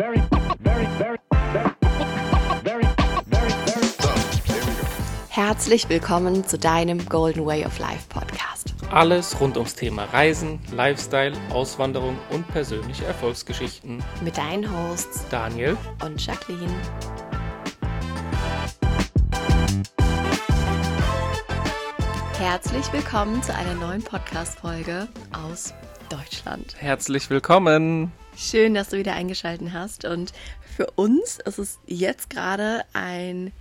very, very, very, very, very, very, very. Herzlich willkommen zu deinem Golden Way of Life Podcast. Alles rund ums Thema Reisen, Lifestyle, Auswanderung und persönliche Erfolgsgeschichten. Mit deinen Hosts Daniel, und Jacqueline. Herzlich willkommen zu einer neuen Podcast-Folge aus Deutschland. herzlich willkommen. Schön, dass du wieder eingeschaltet hast. Und für uns ist es jetzt gerade ein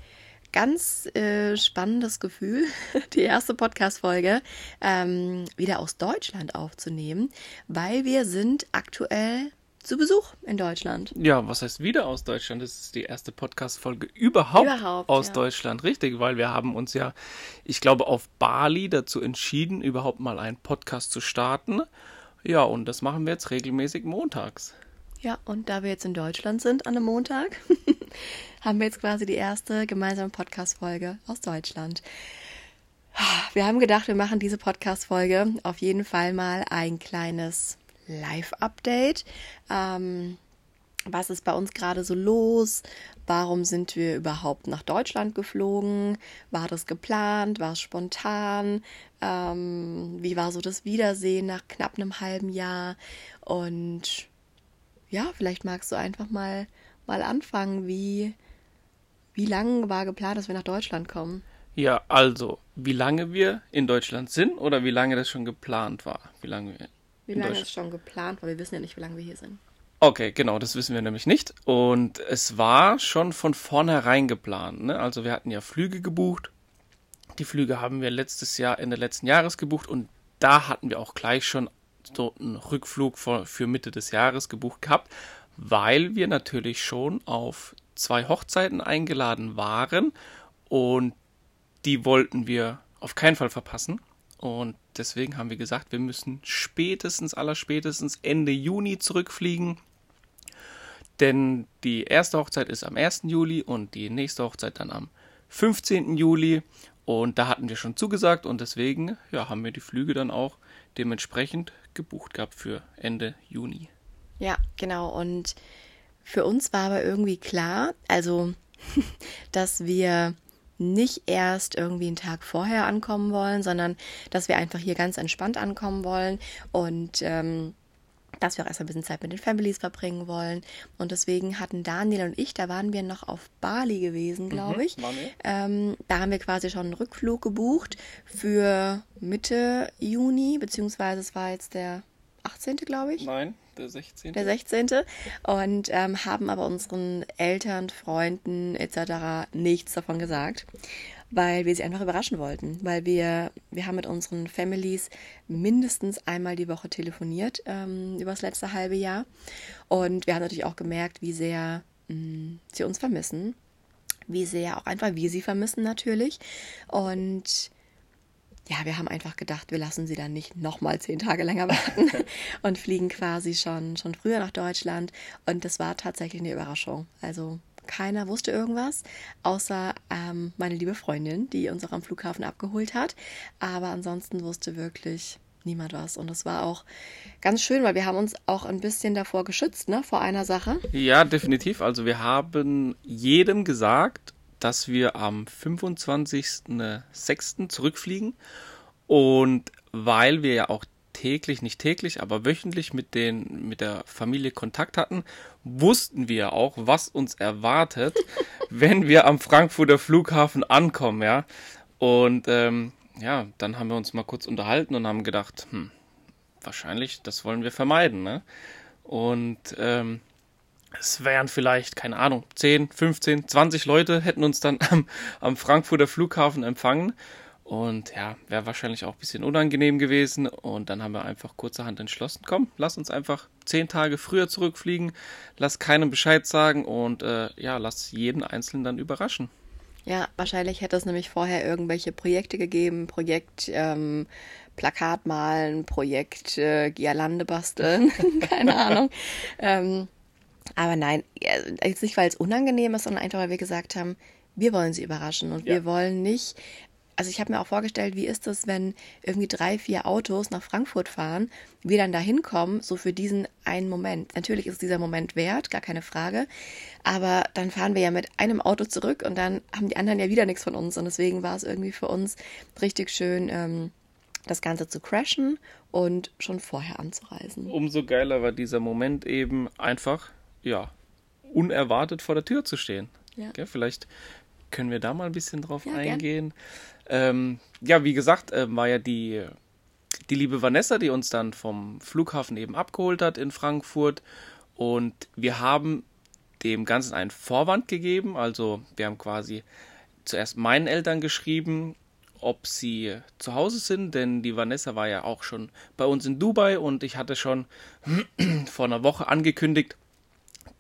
ganz äh, spannendes Gefühl, die erste Podcast-Folge ähm, wieder aus Deutschland aufzunehmen, weil wir sind aktuell zu Besuch in Deutschland. Ja, was heißt wieder aus Deutschland? Das ist die erste Podcast-Folge überhaupt, Überhaupt, aus ja. Deutschland, richtig, weil wir haben uns ja, ich glaube, auf Bali dazu entschieden, überhaupt mal einen Podcast zu starten. Ja, und das machen wir jetzt regelmäßig montags. Ja, und da wir jetzt in Deutschland sind an einem Montag, haben wir jetzt quasi die erste gemeinsame Podcast-Folge aus Deutschland. Wir haben gedacht, wir machen diese Podcast-Folge auf jeden Fall mal ein kleines Live-Update. Ähm, was ist bei uns gerade so los? Warum sind wir überhaupt nach Deutschland geflogen? War das geplant? War es spontan? Ähm, wie war so das Wiedersehen nach knapp einem halben Jahr? Und ja, vielleicht magst du einfach mal, mal anfangen, wie, wie lange war geplant, dass wir nach Deutschland kommen? Ja, also, wie lange wir in Deutschland sind oder wie lange das schon geplant war? Wie lange wir Wie lange ist schon geplant? Weil wir wissen ja nicht, wie lange wir hier sind. Okay, genau, das wissen wir nämlich nicht. Und es war schon von vornherein geplant. Ne? Also wir hatten ja Flüge gebucht. Die Flüge haben wir letztes Jahr, Ende letzten Jahres gebucht und da hatten wir auch gleich schon so einen Rückflug für, für Mitte des Jahres gebucht gehabt, weil wir natürlich schon auf zwei Hochzeiten eingeladen waren und die wollten wir auf keinen Fall verpassen. Und deswegen haben wir gesagt, wir müssen spätestens, allerspätestens Ende Juni zurückfliegen. Denn die erste Hochzeit ist am 1. Juli und die nächste Hochzeit dann am 15. Juli. Und da hatten wir schon zugesagt und deswegen ja, haben wir die Flüge dann auch dementsprechend gebucht gehabt für Ende Juni. Ja, genau. Und für uns war aber irgendwie klar, also, dass wir nicht erst irgendwie einen Tag vorher ankommen wollen, sondern dass wir einfach hier ganz entspannt ankommen wollen und ähm, dass wir auch erst ein bisschen Zeit mit den Families verbringen wollen. Und deswegen hatten Daniel und ich, da waren wir noch auf Bali gewesen, glaube ich. waren wir. Ähm, da haben wir quasi schon einen Rückflug gebucht für Mitte Juni, beziehungsweise es war jetzt der 18. glaube ich. Nein, der 16. Der 16. Und ähm, haben aber unseren Eltern, Freunden etc. nichts davon gesagt, weil wir sie einfach überraschen wollten. Weil wir, wir haben mit unseren Families mindestens einmal die Woche telefoniert ähm, über das letzte halbe Jahr. Und wir haben natürlich auch gemerkt, wie sehr mh, sie uns vermissen. Wie sehr auch einfach wir sie vermissen natürlich. Und ja, wir haben einfach gedacht, wir lassen sie dann nicht nochmal zehn Tage länger warten und fliegen quasi schon, schon früher nach Deutschland. Und das war tatsächlich eine Überraschung. Also keiner wusste irgendwas, außer ähm, meine liebe Freundin, die uns auch am Flughafen abgeholt hat. Aber ansonsten wusste wirklich niemand was. Und das war auch ganz schön, weil wir haben uns auch ein bisschen davor geschützt, ne, vor einer Sache. Ja, definitiv. Also wir haben jedem gesagt, dass wir am 25.06. zurückfliegen. Und weil wir ja auch täglich, nicht täglich, aber wöchentlich mit, den, mit der Familie Kontakt hatten, wussten wir auch, was uns erwartet, wenn wir am Frankfurter Flughafen ankommen, ja. Und ähm, ja, dann haben wir uns mal kurz unterhalten und haben gedacht, hm, wahrscheinlich, das wollen wir vermeiden, ne? Und ähm, es wären vielleicht, keine Ahnung, 10, 15, 20 Leute hätten uns dann am, am Frankfurter Flughafen empfangen. Und ja, wäre wahrscheinlich auch ein bisschen unangenehm gewesen. Und dann haben wir einfach kurzerhand entschlossen, komm, lass uns einfach zehn Tage früher zurückfliegen, lass keinem Bescheid sagen und äh, ja, lass jeden Einzelnen dann überraschen. Ja, wahrscheinlich hätte es nämlich vorher irgendwelche Projekte gegeben, Projekt ähm, Plakat malen, Projekt äh, Girlande basteln, keine Ahnung. Ähm, aber nein, jetzt nicht, weil es unangenehm ist, sondern einfach, weil wir gesagt haben, wir wollen sie überraschen und Ja. wir wollen nicht also ich habe mir auch vorgestellt, wie ist es, wenn irgendwie drei, vier Autos nach Frankfurt fahren, wir dann da hinkommen, so für diesen einen Moment. Natürlich ist dieser Moment wert, gar keine Frage, aber dann fahren wir ja mit einem Auto zurück und dann haben die anderen ja wieder nichts von uns und deswegen war es irgendwie für uns richtig schön, ähm, das Ganze zu crashen und schon vorher anzureisen. Umso geiler war dieser Moment eben einfach, ja, unerwartet vor der Tür zu stehen. Ja. Gell, vielleicht können wir da mal ein bisschen drauf Ja, eingehen. Ähm, ja, wie gesagt, äh, war ja die, die liebe Vanessa, die uns dann vom Flughafen eben abgeholt hat in Frankfurt. Und wir haben dem Ganzen einen Vorwand gegeben. Also wir haben quasi zuerst meinen Eltern geschrieben, ob sie zu Hause sind, denn die Vanessa war ja auch schon bei uns in Dubai und ich hatte schon vor einer Woche angekündigt,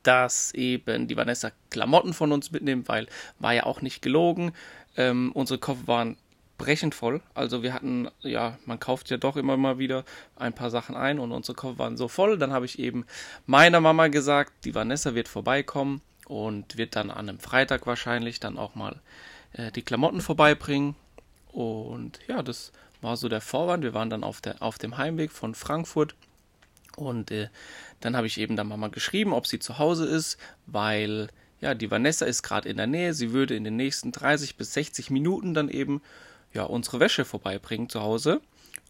dass eben die Vanessa Klamotten von uns mitnimmt, weil war ja auch nicht gelogen. Ähm, unsere Koffer waren brechend voll. Also wir hatten, ja, man kauft ja doch immer mal wieder ein paar Sachen ein und unsere Koffer waren so voll. Dann habe ich eben meiner Mama gesagt, die Vanessa wird vorbeikommen und wird dann an einem Freitag wahrscheinlich dann auch mal äh, die Klamotten vorbeibringen. Und ja, das war so der Vorwand. Wir waren dann auf, der, auf dem Heimweg von Frankfurt und äh, dann habe ich eben der Mama geschrieben, ob sie zu Hause ist, weil ja, die Vanessa ist gerade in der Nähe. Sie würde in den nächsten 30 bis 60 Minuten dann eben ja, unsere Wäsche vorbeibringen zu Hause.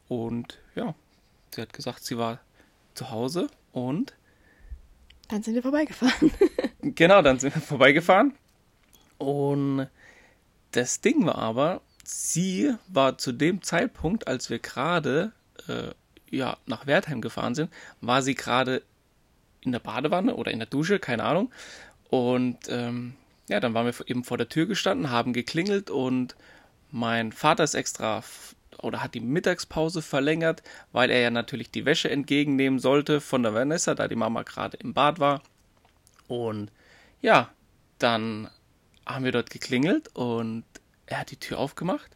Und ja, sie hat gesagt, sie war zu Hause und Dann sind wir vorbeigefahren. Genau, dann sind wir vorbeigefahren. Und das Ding war aber, sie war zu dem Zeitpunkt, als wir gerade äh, ja, nach Wertheim gefahren sind, war sie gerade in der Badewanne oder in der Dusche, keine Ahnung. Und ähm, ja, dann waren wir eben vor der Tür gestanden, haben geklingelt und mein Vater ist extra oder hat die Mittagspause verlängert, weil er ja natürlich die Wäsche entgegennehmen sollte von der Vanessa, da die Mama gerade im Bad war. Und ja, dann haben wir dort geklingelt und er hat die Tür aufgemacht,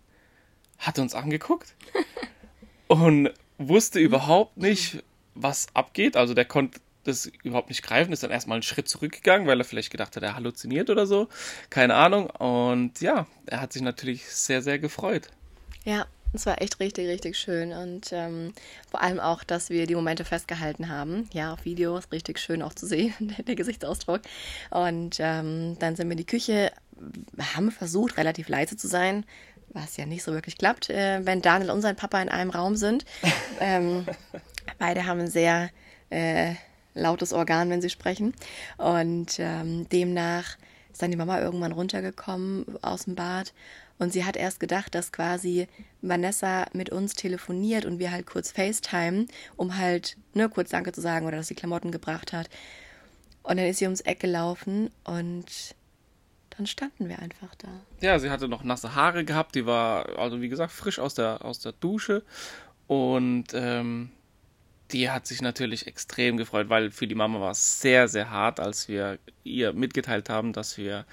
hat uns angeguckt und wusste überhaupt nicht, was abgeht. Also der konnte das überhaupt nicht greifen, ist dann erstmal einen Schritt zurückgegangen, weil er vielleicht gedacht hat, er halluziniert oder so. Keine Ahnung. Und ja, er hat sich natürlich sehr, sehr gefreut. Ja, es war echt richtig, richtig schön. Und ähm, vor allem auch, dass wir die Momente festgehalten haben. Ja, auf Video ist richtig schön auch zu sehen, der, Gesichtsausdruck. Und ähm, dann sind wir in die Küche, haben versucht, relativ leise zu sein, was ja nicht so wirklich klappt, äh, wenn Daniel und sein Papa in einem Raum sind. ähm, beide haben ein sehr äh, lautes Organ, wenn sie sprechen. Und ähm, demnach ist dann die Mama irgendwann runtergekommen aus dem Bad und sie hat erst gedacht, dass quasi Vanessa mit uns telefoniert und wir halt kurz FaceTime, um halt ne, kurz Danke zu sagen oder dass sie Klamotten gebracht hat. Und dann ist sie ums Eck gelaufen und dann standen wir einfach da. Ja, sie hatte noch nasse Haare gehabt, die war, also wie gesagt, frisch aus der, aus der Dusche. Und ähm, die hat sich natürlich extrem gefreut, weil für die Mama war es sehr, sehr hart, als wir ihr mitgeteilt haben, dass wir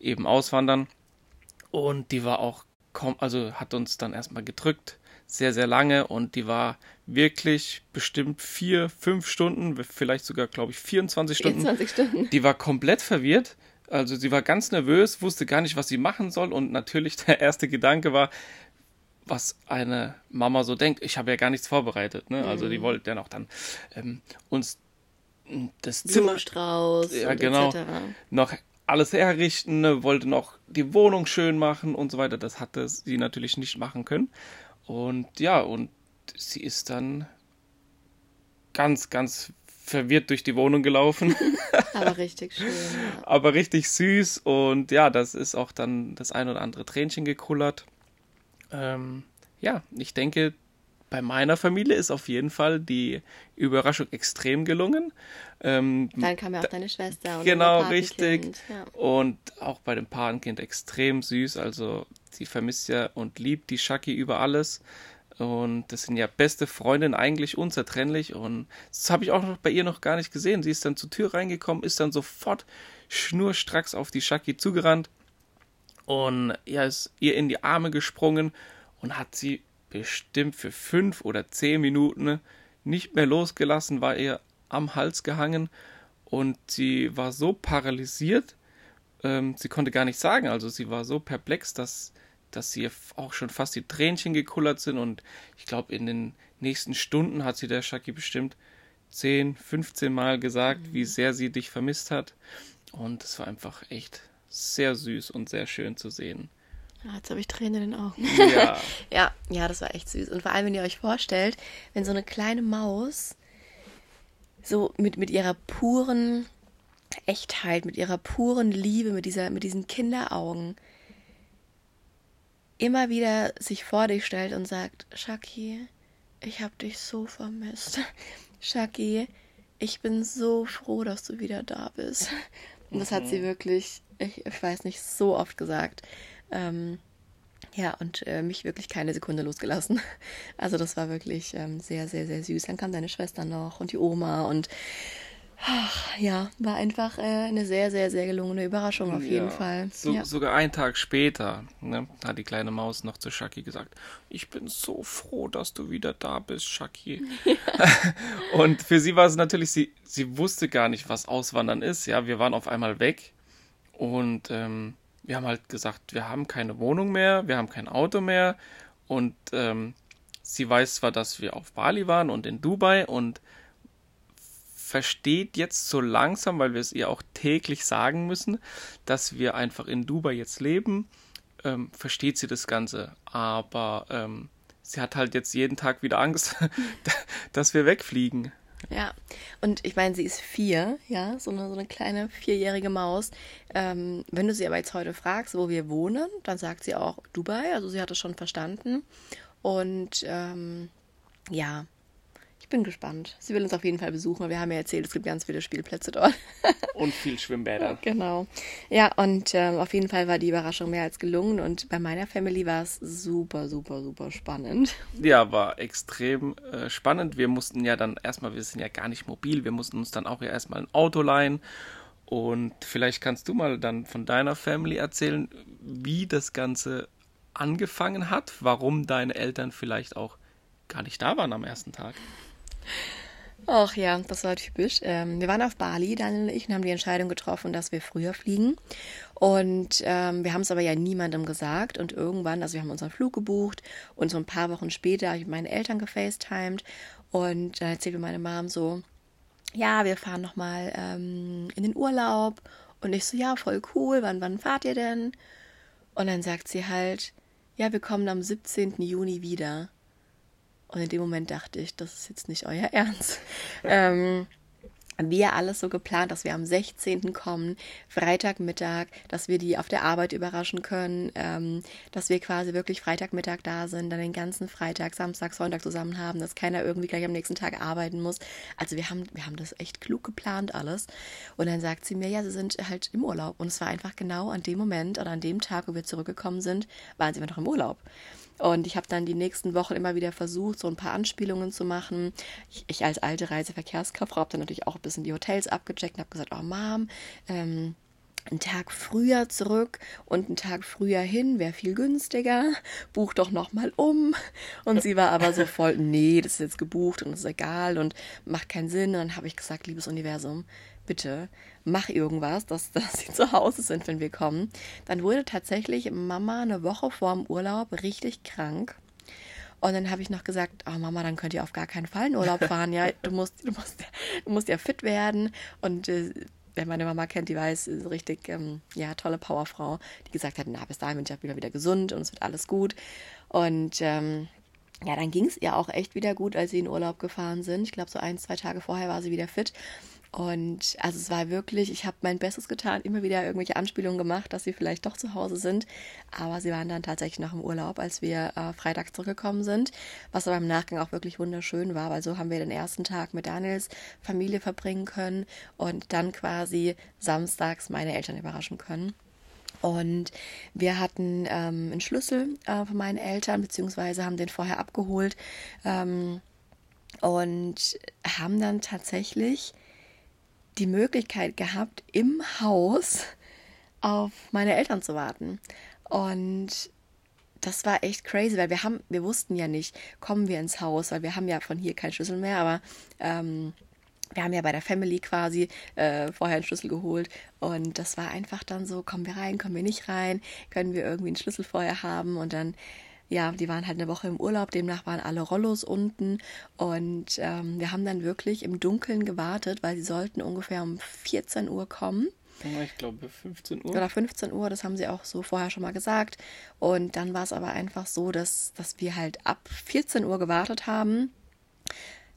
eben auswandern. Und die war auch kaum, also hat uns dann erstmal gedrückt, sehr, sehr lange. Und die war wirklich bestimmt vier, fünf Stunden, vielleicht sogar, glaube ich, 24 Stunden 24 Stunden. die war komplett verwirrt. Also sie war ganz nervös, wusste gar nicht, was sie machen soll. Und natürlich der erste Gedanke war, was eine Mama so denkt. Ich habe ja gar nichts vorbereitet. Ne? Also die wollte dann auch dann ähm, uns das Zimmer Blumenstrauß Ja, genau. noch alles herrichten, ne? wollte noch die Wohnung schön machen und so weiter. Das hatte sie natürlich nicht machen können. Und ja, und sie ist dann ganz, ganz verwirrt durch die Wohnung gelaufen. Aber richtig schön. Ja. aber richtig süß und ja, das ist auch dann das ein oder andere Tränchen gekullert. Ähm, ja, ich denke, bei meiner Familie ist auf jeden Fall die Überraschung extrem gelungen. Ähm, Dann kam ja auch deine Schwester und genau, richtig. Ja. Und auch bei dem Patenkind extrem süß. Also sie vermisst ja und liebt die Shaki über alles. Und das sind ja beste Freundinnen, eigentlich unzertrennlich. Und das habe ich auch noch bei ihr noch gar nicht gesehen. Sie ist dann zur Tür reingekommen, ist dann sofort schnurstracks auf die Shaki zugerannt. Und ja, ist ihr in die Arme gesprungen und hat sie bestimmt für fünf oder zehn Minuten nicht mehr losgelassen, war ihr am Hals gehangen und sie war so paralysiert, ähm, sie konnte gar nicht sagen. Also sie war so perplex, dass dass ihr auch schon fast die Tränchen gekullert sind und ich glaube, in den nächsten Stunden hat sie der Shaki bestimmt 10, 15 Mal gesagt, mhm. wie sehr sie dich vermisst hat. Und es war einfach echt sehr süß und sehr schön zu sehen. Ja, jetzt habe ich Tränen in den Augen. Ja. ja, ja, das war echt süß. Und vor allem, wenn ihr euch vorstellt, wenn so eine kleine Maus so mit, mit ihrer puren Echtheit, mit ihrer puren Liebe, mit, dieser, mit diesen Kinderaugen immer wieder sich vor dich stellt und sagt, Shaki, ich habe dich so vermisst. Shaki, ich bin so froh, dass du wieder da bist. Und das hat sie mhm. wirklich, ich, ich weiß nicht, so oft gesagt. Ähm, ja, und äh, mich wirklich keine Sekunde losgelassen. Also das war wirklich ähm, sehr, sehr, sehr süß. Dann kam deine Schwester noch und die Oma und ach, ja, war einfach äh, eine sehr, sehr, sehr gelungene Überraschung auf jeden ja, Fall. So, ja. Sogar einen Tag später ne, hat die kleine Maus noch zu Shaki gesagt, ich bin so froh, dass du wieder da bist, Shaki. Ja. und für sie war es natürlich, sie, sie wusste gar nicht, was Auswandern ist. Ja, wir waren auf einmal weg und ähm, wir haben halt gesagt, wir haben keine Wohnung mehr, wir haben kein Auto mehr und ähm, sie weiß zwar, dass wir auf Bali waren und in Dubai und versteht jetzt so langsam, weil wir es ihr auch täglich sagen müssen, dass wir einfach in Dubai jetzt leben, ähm, versteht sie das Ganze. Aber ähm, sie hat halt jetzt jeden Tag wieder Angst, dass wir wegfliegen. Ja, und ich meine, sie ist vier, ja, so eine, so eine kleine vierjährige Maus. Ähm, wenn du sie aber jetzt heute fragst, wo wir wohnen, dann sagt sie auch Dubai, also sie hat es schon verstanden. Und ähm, ja, ich bin gespannt. Sie will uns auf jeden Fall besuchen. Wir haben ja erzählt, es gibt ganz viele Spielplätze dort. und viel Schwimmbäder. Genau. Ja, und ähm, auf jeden Fall war die Überraschung mehr als gelungen. Und bei meiner Family war es super, super, super spannend. Ja, war extrem äh, spannend. Wir mussten ja dann erstmal, wir sind ja gar nicht mobil, wir mussten uns dann auch ja erstmal ein Auto leihen. Und vielleicht kannst du mal dann von deiner Family erzählen, wie das Ganze angefangen hat, warum deine Eltern vielleicht auch gar nicht da waren am ersten Tag. Ach ja, das war typisch. Ähm, wir waren auf Bali, Daniel und ich, und haben die Entscheidung getroffen, dass wir früher fliegen. Und ähm, wir haben es aber ja niemandem gesagt. Und irgendwann, also wir haben unseren Flug gebucht und so ein paar Wochen später habe ich meine Eltern gefacetimed und dann erzählte meine Mom so, ja, wir fahren nochmal ähm, in den Urlaub. Und ich so, ja, voll cool, wann, wann fahrt ihr denn? Und dann sagt sie halt, ja, wir kommen am 17. Juni wieder. Und in dem Moment dachte ich, das ist jetzt nicht euer Ernst. Ähm, wir alles so geplant, dass wir am 16. kommen, Freitagmittag, dass wir die auf der Arbeit überraschen können, ähm, dass wir quasi wirklich Freitagmittag da sind, dann den ganzen Freitag, Samstag, Sonntag zusammen haben, dass keiner irgendwie gleich am nächsten Tag arbeiten muss. Also wir haben, wir haben das echt klug geplant alles. Und dann sagt sie mir, ja, sie sind halt im Urlaub. Und es war einfach genau an dem Moment oder an dem Tag, wo wir zurückgekommen sind, waren sie immer noch im Urlaub. Und ich habe dann die nächsten Wochen immer wieder versucht, so ein paar Anspielungen zu machen. Ich, ich als alte Reiseverkehrskauffrau habe dann natürlich auch ein bisschen die Hotels abgecheckt und habe gesagt, oh Mom, ähm, einen Tag früher zurück und einen Tag früher hin wäre viel günstiger. Buch doch nochmal um. Und sie war aber so voll, nee, das ist jetzt gebucht und ist egal und macht keinen Sinn. Und dann habe ich gesagt, liebes Universum, bitte mach irgendwas, dass, dass sie zu Hause sind, wenn wir kommen. Dann wurde tatsächlich Mama eine Woche vor dem Urlaub richtig krank. Und dann habe ich noch gesagt, oh Mama, dann könnt ihr auf gar keinen Fall in Urlaub fahren. Ja, du musst, du musst, du musst ja fit werden. Und äh, wer meine Mama kennt, die weiß, ist richtig, ähm, ja, tolle Powerfrau, die gesagt hat, na, bis dahin bin ich auch wieder, wieder gesund und es wird alles gut. Und ähm, ja, dann ging es ihr auch echt wieder gut, als sie in Urlaub gefahren sind. Ich glaube, so ein, zwei Tage vorher war sie wieder fit. Und also es war wirklich, ich habe mein Bestes getan, immer wieder irgendwelche Anspielungen gemacht, dass sie vielleicht doch zu Hause sind. Aber sie waren dann tatsächlich noch im Urlaub, als wir äh, Freitag zurückgekommen sind, was aber im Nachgang auch wirklich wunderschön war, weil so haben wir den ersten Tag mit Daniels Familie verbringen können und dann quasi samstags meine Eltern überraschen können. Und wir hatten ähm, einen Schlüssel äh, von meinen Eltern, beziehungsweise haben den vorher abgeholt ähm, und haben dann tatsächlich die Möglichkeit gehabt, im Haus auf meine Eltern zu warten. Und das war echt crazy, weil wir haben, wir wussten ja nicht, kommen wir ins Haus, weil wir haben ja von hier keinen Schlüssel mehr, aber ähm, wir haben ja bei der Family quasi äh, vorher einen Schlüssel geholt und das war einfach dann so, kommen wir rein, kommen wir nicht rein, können wir irgendwie einen Schlüssel vorher haben und dann ja, die waren halt eine Woche im Urlaub, demnach waren alle Rollos unten und ähm, wir haben dann wirklich im Dunkeln gewartet, weil sie sollten ungefähr um 14 Uhr kommen. Ich glaube 15 Uhr. Oder 15 Uhr, das haben sie auch so vorher schon mal gesagt. Und dann war es aber einfach so, dass, dass wir halt ab 14 Uhr gewartet haben.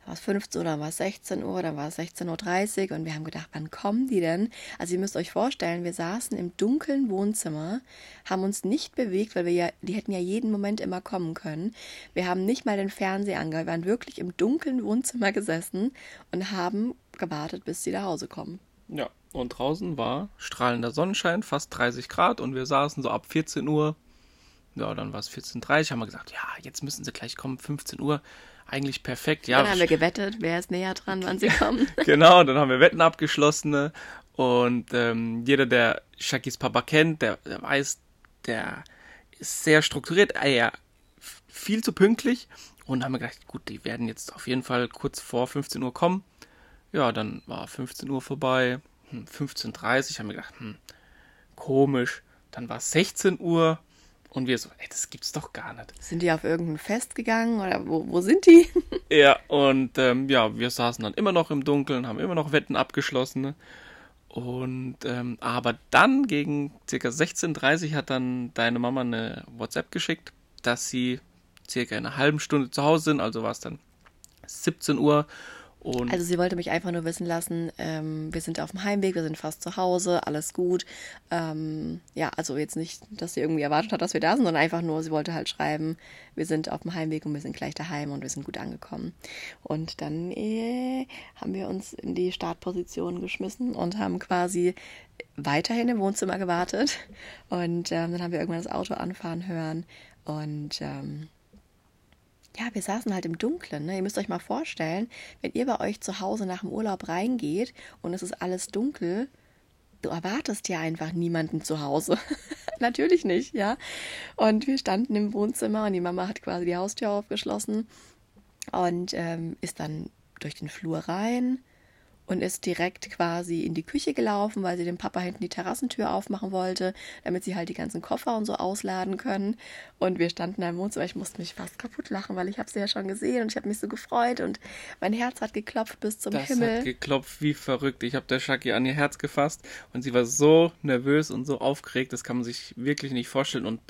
War es 15 Uhr, dann war es 16 Uhr, dann war es 16.30 Uhr und wir haben gedacht, wann kommen die denn? Also ihr müsst euch vorstellen, wir saßen im dunklen Wohnzimmer, haben uns nicht bewegt, weil wir ja, die hätten ja jeden Moment immer kommen können. Wir haben nicht mal den Fernseher angehört, wir waren wirklich im dunklen Wohnzimmer gesessen und haben gewartet, bis sie nach Hause kommen. Ja, und draußen war strahlender Sonnenschein, fast 30 Grad und wir saßen so ab 14 Uhr. Ja, dann war es 14.30 Uhr, haben wir gesagt, ja, jetzt müssen sie gleich kommen, 15 Uhr. Eigentlich perfekt, ja. Dann haben wir gewettet, wer ist näher dran, wann sie kommen. Genau, dann haben wir Wetten abgeschlossen und ähm, jeder, der Shakis Papa kennt, der, der weiß, der ist sehr strukturiert, äh, ja, f- viel zu pünktlich und haben wir gedacht, gut, die werden jetzt auf jeden Fall kurz vor 15 Uhr kommen. Ja, dann war 15 Uhr vorbei, hm, 15.30 Uhr haben wir gedacht, hm, komisch. Dann war es 16 Uhr und wir so, ey, das gibt's doch gar nicht. Sind die auf irgendein Fest gegangen oder wo, wo sind die? Ja, und ähm, ja, wir saßen dann immer noch im Dunkeln, haben immer noch Wetten abgeschlossen. ne? Und ähm, aber dann gegen circa 16.30 Uhr hat dann deine Mama eine WhatsApp geschickt, dass sie circa in einer halben Stunde zu Hause sind, also war es dann 17 Uhr. Und Also sie wollte mich einfach nur wissen lassen, ähm, wir sind auf dem Heimweg, wir sind fast zu Hause, alles gut. Ähm, ja, also jetzt nicht, dass sie irgendwie erwartet hat, dass wir da sind, sondern einfach nur, sie wollte halt schreiben, wir sind auf dem Heimweg und wir sind gleich daheim und wir sind gut angekommen. Und dann äh, haben wir uns in die Startposition geschmissen und haben quasi weiterhin im Wohnzimmer gewartet. Und ähm, dann haben wir irgendwann das Auto anfahren hören und ähm, ja, wir saßen halt im Dunkeln. Ne? Ihr müsst euch mal vorstellen, wenn ihr bei euch zu Hause nach dem Urlaub reingeht und es ist alles dunkel, du erwartest ja einfach niemanden zu Hause. Natürlich nicht, ja. Und wir standen im Wohnzimmer und die Mama hat quasi die Haustür aufgeschlossen und ähm, ist dann durch den Flur rein und ist direkt quasi in die Küche gelaufen, weil sie dem Papa hinten die Terrassentür aufmachen wollte, damit sie halt die ganzen Koffer und so ausladen können. Und wir standen da im Wohnzimmer. Ich musste mich fast kaputt lachen, weil ich habe sie ja schon gesehen und ich habe mich so gefreut und mein Herz hat geklopft bis zum das Himmel. hat geklopft wie verrückt. Ich habe der Shaki an ihr Herz gefasst und sie war so nervös und so aufgeregt, das kann man sich wirklich nicht vorstellen. Und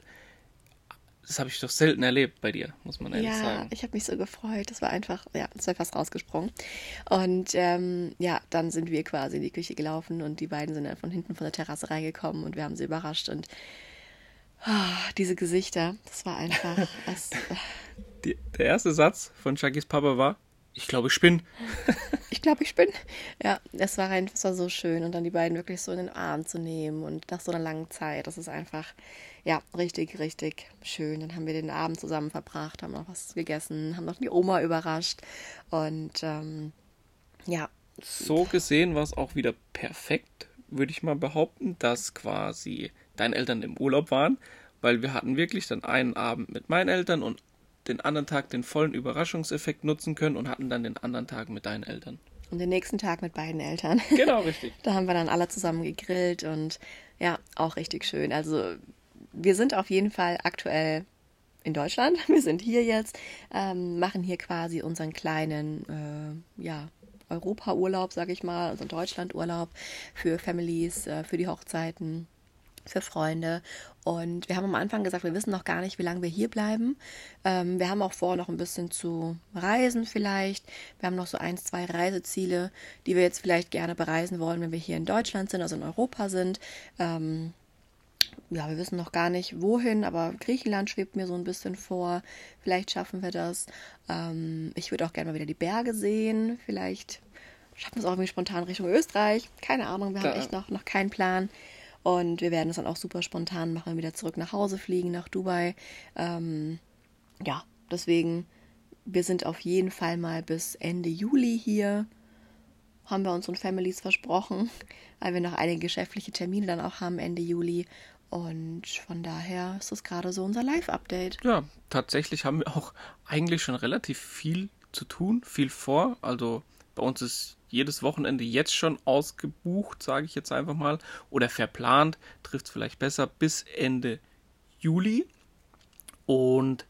das habe ich doch selten erlebt bei dir, muss man ehrlich Ja, sagen. ich habe mich so gefreut. Das war einfach, ja, das wäre fast rausgesprungen. Und ähm, ja, dann sind wir quasi in die Küche gelaufen und die beiden sind dann von hinten von der Terrasse reingekommen und wir haben sie überrascht und ah, diese Gesichter, das war einfach, das, Die, der erste Satz von Shakis Papa war, ich glaube, ich bin. ich glaube, ich bin. Ja, es war einfach es war so schön und dann die beiden wirklich so in den Arm zu nehmen und nach so einer langen Zeit, das ist einfach, ja, richtig, richtig schön. Dann haben wir den Abend zusammen verbracht, haben noch was gegessen, haben noch die Oma überrascht und ähm, ja, So gesehen war es auch wieder perfekt, würde ich mal behaupten, dass quasi deine Eltern im Urlaub waren, weil wir hatten wirklich dann einen Abend mit meinen Eltern und den anderen Tag den vollen Überraschungseffekt nutzen können und hatten dann den anderen Tag mit deinen Eltern. Und den nächsten Tag mit beiden Eltern. Genau, richtig. Da haben wir dann alle zusammen gegrillt und ja, auch richtig schön. Also wir sind auf jeden Fall aktuell in Deutschland. Wir sind hier jetzt, ähm, machen hier quasi unseren kleinen, äh, ja, Europa-Urlaub, sag ich mal, also Deutschland-Urlaub für Families, äh, für die Hochzeiten für Freunde. Und wir haben am Anfang gesagt, wir wissen noch gar nicht, wie lange wir hier bleiben. Ähm, wir haben auch vor, noch ein bisschen zu reisen vielleicht. Wir haben noch so ein, zwei Reiseziele, die wir jetzt vielleicht gerne bereisen wollen, wenn wir hier in Deutschland sind, also in Europa sind. Ähm, ja, wir wissen noch gar nicht wohin, aber Griechenland schwebt mir so ein bisschen vor. Vielleicht schaffen wir das. Ähm, ich würde auch gerne mal wieder die Berge sehen. Vielleicht schaffen wir es auch irgendwie spontan Richtung Österreich. Keine Ahnung, wir Da- haben echt noch, noch keinen Plan. Und wir werden es dann auch super spontan machen, wieder zurück nach Hause fliegen, nach Dubai. Ähm, ja, deswegen, wir sind auf jeden Fall mal bis Ende Juli hier. Haben wir unseren Families versprochen, weil wir noch einige geschäftliche Termine dann auch haben Ende Juli. Und von daher ist das gerade so unser Live-Update. Ja, tatsächlich haben wir auch eigentlich schon relativ viel zu tun, viel vor. Also Bei uns ist jedes Wochenende jetzt schon ausgebucht, sage ich jetzt einfach mal, oder verplant, trifft es vielleicht besser, bis Ende Juli. Und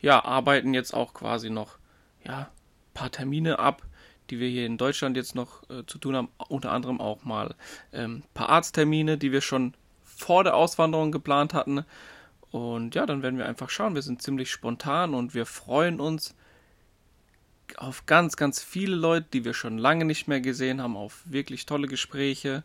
ja, arbeiten jetzt auch quasi noch ja, paar Termine ab, die wir hier in Deutschland jetzt noch äh, zu tun haben. Unter anderem auch mal ähm, paar Arzttermine, die wir schon vor der Auswanderung geplant hatten. Und ja, dann werden wir einfach schauen. Wir sind ziemlich spontan und wir freuen uns auf ganz, ganz viele Leute, die wir schon lange nicht mehr gesehen haben, auf wirklich tolle Gespräche.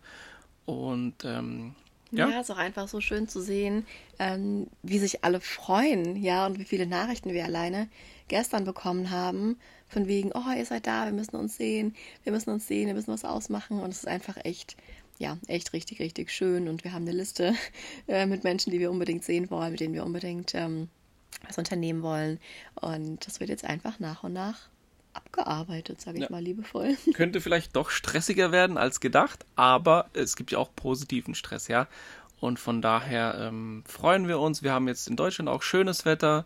Und ähm, ja. ja, ist auch einfach so schön zu sehen, ähm, wie sich alle freuen, ja, und wie viele Nachrichten wir alleine gestern bekommen haben, von wegen, oh, ihr seid da, wir müssen uns sehen, wir müssen uns sehen, wir müssen was ausmachen. Und es ist einfach echt, ja, echt richtig, richtig schön. Und wir haben eine Liste äh, mit Menschen, die wir unbedingt sehen wollen, mit denen wir unbedingt ähm, was unternehmen wollen. Und das wird jetzt einfach nach und nach abgearbeitet, sage ich ja. mal liebevoll. Könnte vielleicht doch stressiger werden als gedacht, aber es gibt ja auch positiven Stress, ja. Und von daher ähm, freuen wir uns. Wir haben jetzt in Deutschland auch schönes Wetter,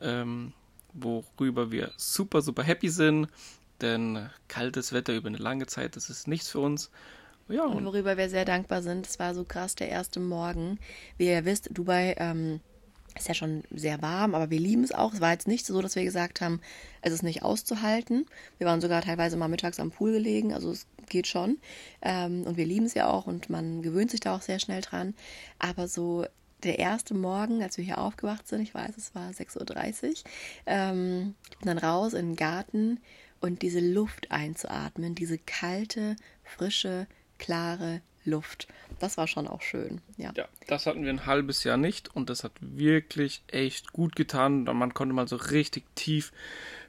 ähm, worüber wir super, super happy sind. Denn kaltes Wetter über eine lange Zeit, das ist nichts für uns. Ja, und, und worüber wir sehr dankbar sind, es war so krass der erste Morgen. Wie ihr wisst, Dubai ähm, ist ja schon sehr warm, aber wir lieben es auch. Es war jetzt nicht so, dass wir gesagt haben, es ist nicht auszuhalten. Wir waren sogar teilweise mal mittags am Pool gelegen, also es geht schon. Ähm, und wir lieben es ja auch und man gewöhnt sich da auch sehr schnell dran. Aber so der erste Morgen, als wir hier aufgewacht sind, ich weiß, es war 6.30 Uhr, ähm, bin dann raus in den Garten und diese Luft einzuatmen, diese kalte, frische, klare Luft. Das war schon auch schön. Ja. ja, das hatten wir ein halbes Jahr nicht und das hat wirklich echt gut getan. Man konnte mal so richtig tief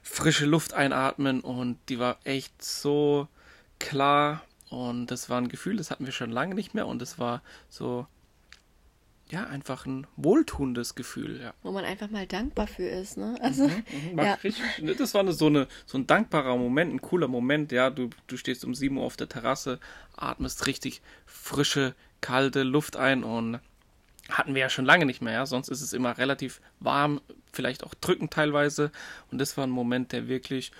frische Luft einatmen und die war echt so klar und das war ein Gefühl, das hatten wir schon lange nicht mehr und es war so ja, einfach ein wohltuendes Gefühl, ja. Wo man einfach mal dankbar für ist, ne? Also, mhm, mhm, ja. richtig, ne, das war eine, so, eine, so ein dankbarer Moment, ein cooler Moment, ja. Du, du stehst um 7 Uhr auf der Terrasse, atmest richtig frische, kalte Luft ein und hatten wir ja schon lange nicht mehr, ja. Sonst ist es immer relativ warm, vielleicht auch drückend teilweise. Und das war ein Moment, der wirklich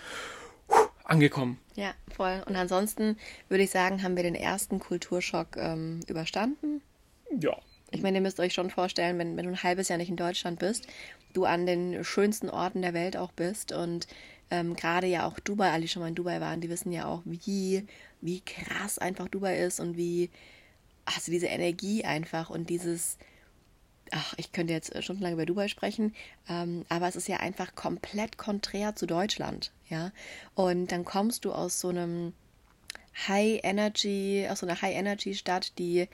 angekommen. Ja, voll. Und ansonsten würde ich sagen, haben wir den ersten Kulturschock ähm, überstanden. Ja, ich meine, ihr müsst euch schon vorstellen, wenn, wenn du ein halbes Jahr nicht in Deutschland bist, du an den schönsten Orten der Welt auch bist und ähm, gerade ja auch Dubai, alle die schon mal in Dubai waren, die wissen ja auch, wie, wie krass einfach Dubai ist und wie, also diese Energie einfach und dieses, ach, ich könnte jetzt stundenlang über Dubai sprechen, ähm, aber es ist ja einfach komplett konträr zu Deutschland, ja. Und dann kommst du aus so einem High Energy, aus so einer High Energy Stadt, die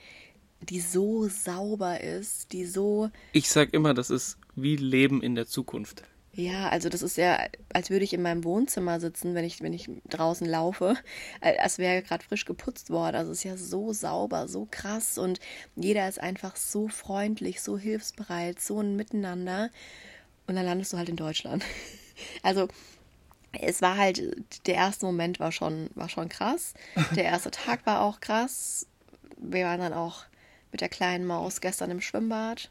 die so sauber ist, die so. Ich sag immer, das ist wie Leben in der Zukunft. Ja, also das ist ja, als würde ich in meinem Wohnzimmer sitzen, wenn ich, wenn ich draußen laufe, als wäre gerade frisch geputzt worden. Also es ist ja so sauber, so krass und jeder ist einfach so freundlich, so hilfsbereit, so ein Miteinander. Und dann landest du halt in Deutschland. Also es war halt, der erste Moment war schon, war schon krass. Der erste Tag war auch krass. Wir waren dann auch mit der kleinen Maus gestern im Schwimmbad.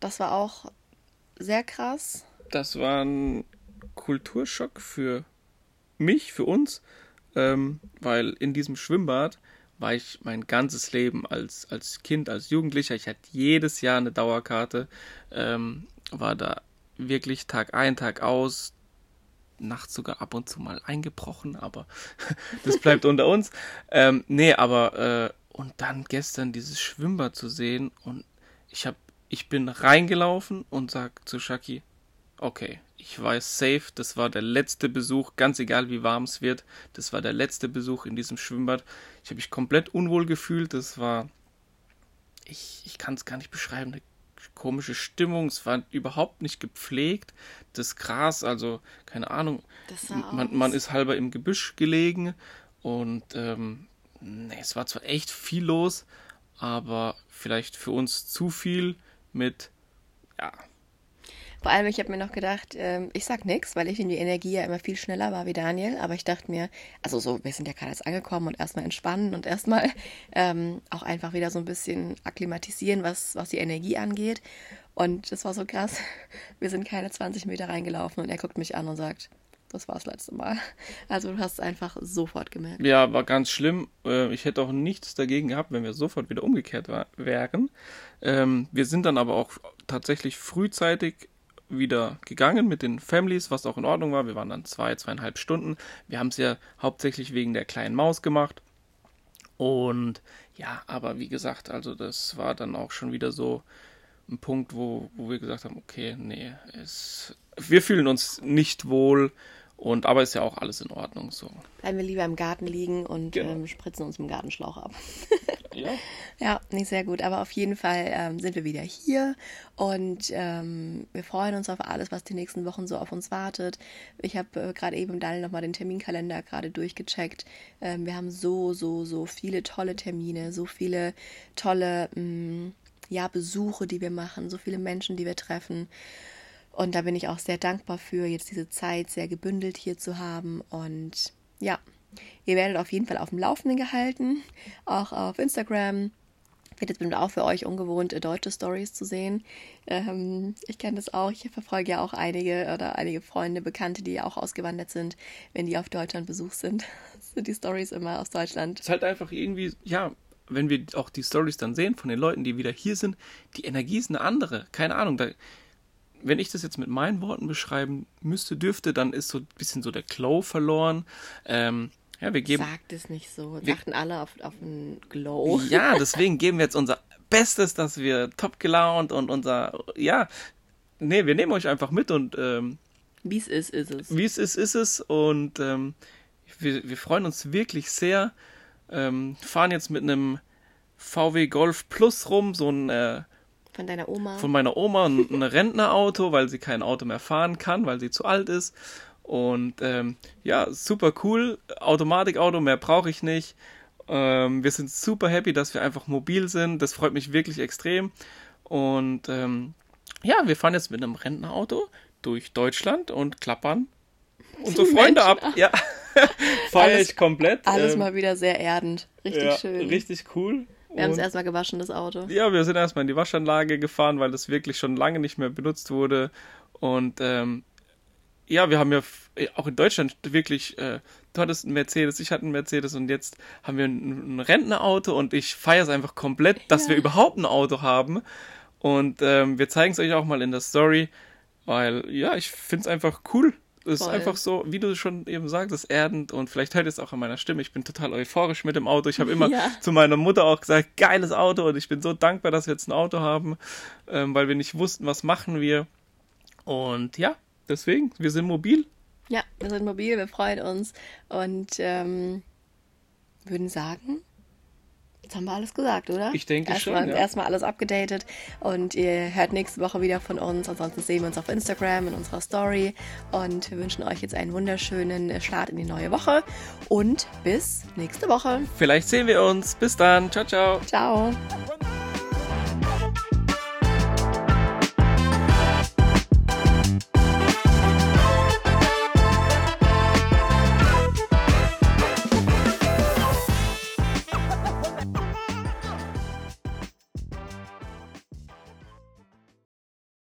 Das war auch sehr krass. Das war ein Kulturschock für mich, für uns, ähm, weil in diesem Schwimmbad war ich mein ganzes Leben als, als Kind, als Jugendlicher. Ich hatte jedes Jahr eine Dauerkarte, ähm, war da wirklich Tag ein, Tag aus, nachts sogar ab und zu mal eingebrochen, aber das bleibt unter uns. Ähm, nee, aber äh, und dann gestern dieses Schwimmbad zu sehen und ich hab, ich bin reingelaufen und sag zu Shaki, okay, ich weiß safe, das war der letzte Besuch, ganz egal wie warm es wird, das war der letzte Besuch in diesem Schwimmbad. Ich habe mich komplett unwohl gefühlt, das war, ich, ich kann es gar nicht beschreiben, eine komische Stimmung, es war überhaupt nicht gepflegt, das Gras, also keine Ahnung, man, man ist halber im Gebüsch gelegen und ähm, nee, es war zwar echt viel los, aber vielleicht für uns zu viel mit, ja. Vor allem, ich habe mir noch gedacht, ähm, ich sag nichts, weil ich in die Energie ja immer viel schneller war wie Daniel. Aber ich dachte mir, also so, wir sind ja gerade jetzt angekommen und erstmal entspannen und erstmal ähm, auch einfach wieder so ein bisschen akklimatisieren, was, was die Energie angeht. Und das war so krass. Wir sind keine 20 Meter reingelaufen und er guckt mich an und sagt, das war das letzte Mal. Also du hast es einfach sofort gemerkt. Ja, war ganz schlimm. Äh, Ich hätte auch nichts dagegen gehabt, wenn wir sofort wieder umgekehrt wären. Ähm, wir sind dann aber auch tatsächlich frühzeitig wieder gegangen mit den Families, was auch in Ordnung war. Wir waren dann zwei, zweieinhalb Stunden. Wir haben es ja hauptsächlich wegen der kleinen Maus gemacht. Und ja, aber wie gesagt, also das war dann auch schon wieder so ein Punkt, wo, wo wir gesagt haben, okay, nee, es, wir fühlen uns nicht wohl und aber ist ja auch alles in Ordnung so. Bleiben wir lieber im Garten liegen und Genau. ähm, spritzen uns im Gartenschlauch ab. Ja. Ja, nicht sehr gut. Aber auf jeden Fall ähm, sind wir wieder hier und ähm, wir freuen uns auf alles, was die nächsten Wochen so auf uns wartet. Ich habe äh, gerade eben im Daniel nochmal den Terminkalender gerade durchgecheckt. Ähm, wir haben so, so, so viele tolle Termine, so viele tolle mh, ja, Besuche, die wir machen, so viele Menschen, die wir treffen. Und da bin ich auch sehr dankbar für, jetzt diese Zeit sehr gebündelt hier zu haben. Und ja, ihr werdet auf jeden Fall auf dem Laufenden gehalten, auch auf Instagram. Wird jetzt bestimmt auch für euch ungewohnt, deutsche Stories zu sehen. Ähm, ich kenne das auch. Ich verfolge ja auch einige oder einige Freunde, Bekannte, die auch ausgewandert sind, wenn die auf Deutschland Besuch sind. sind die Stories immer aus Deutschland. ist halt einfach irgendwie, ja, wenn wir auch die Stories dann sehen von den Leuten, die wieder hier sind, die Energie ist eine andere. Keine Ahnung, da, wenn ich das jetzt mit meinen Worten beschreiben müsste, dürfte, dann ist so ein bisschen so der Glow verloren. Ähm, ja, wir geben. Sagt es nicht so. Wir- Achten alle auf, auf einen Glow. Ja, deswegen geben wir jetzt unser Bestes, dass wir top gelaunt und unser, ja, nee, wir nehmen euch einfach mit und ähm, Wie es ist, ist es. wie es ist, ist es. Und ähm, wir, wir freuen uns wirklich sehr. Ähm, fahren jetzt mit einem VW Golf Plus rum, so ein äh, Von deiner Oma. von meiner Oma ein, ein Rentnerauto, weil sie kein Auto mehr fahren kann, weil sie zu alt ist. Und ähm, ja, super cool. Automatikauto, mehr brauche ich nicht. Ähm, wir sind super happy, dass wir einfach mobil sind. Das freut mich wirklich extrem. Und ähm, ja, wir fahren jetzt mit einem Rentnerauto durch Deutschland und klappern unsere Freunde ab. Ja, feiere ich komplett. Alles Ähm, mal wieder sehr erdend. Richtig ja, schön. Richtig cool. Wir haben es erstmal gewaschen, das Auto. ja, wir sind erstmal in die Waschanlage gefahren, weil das wirklich schon lange nicht mehr benutzt wurde. Und ähm, ja, wir haben ja f- auch in Deutschland wirklich, äh, du hattest einen Mercedes, ich hatte einen Mercedes und jetzt haben wir ein, ein Rentnerauto und ich feiere es einfach komplett, dass Ja. wir überhaupt ein Auto haben. Und ähm, wir zeigen es euch auch mal in der Story, weil ja, ich finde es einfach cool. Es ist einfach so, wie du schon eben sagtest, erdend und vielleicht hört es auch an meiner Stimme. Ich bin total euphorisch mit dem Auto. Ich habe immer Ja. zu meiner Mutter auch gesagt, geiles Auto und ich bin so dankbar, dass wir jetzt ein Auto haben, ähm, weil wir nicht wussten, was machen wir. Und ja, deswegen, wir sind mobil. Ja, wir sind mobil, wir freuen uns und ähm, würden sagen, jetzt haben wir alles gesagt, oder? Ich denke erstmal, schon, ja. Erstmal alles abgedatet und ihr hört nächste Woche wieder von uns. Ansonsten sehen wir uns auf Instagram in unserer Story und wir wünschen euch jetzt einen wunderschönen Start in die neue Woche und bis nächste Woche. Vielleicht sehen wir uns. Bis dann. Ciao, ciao. Ciao.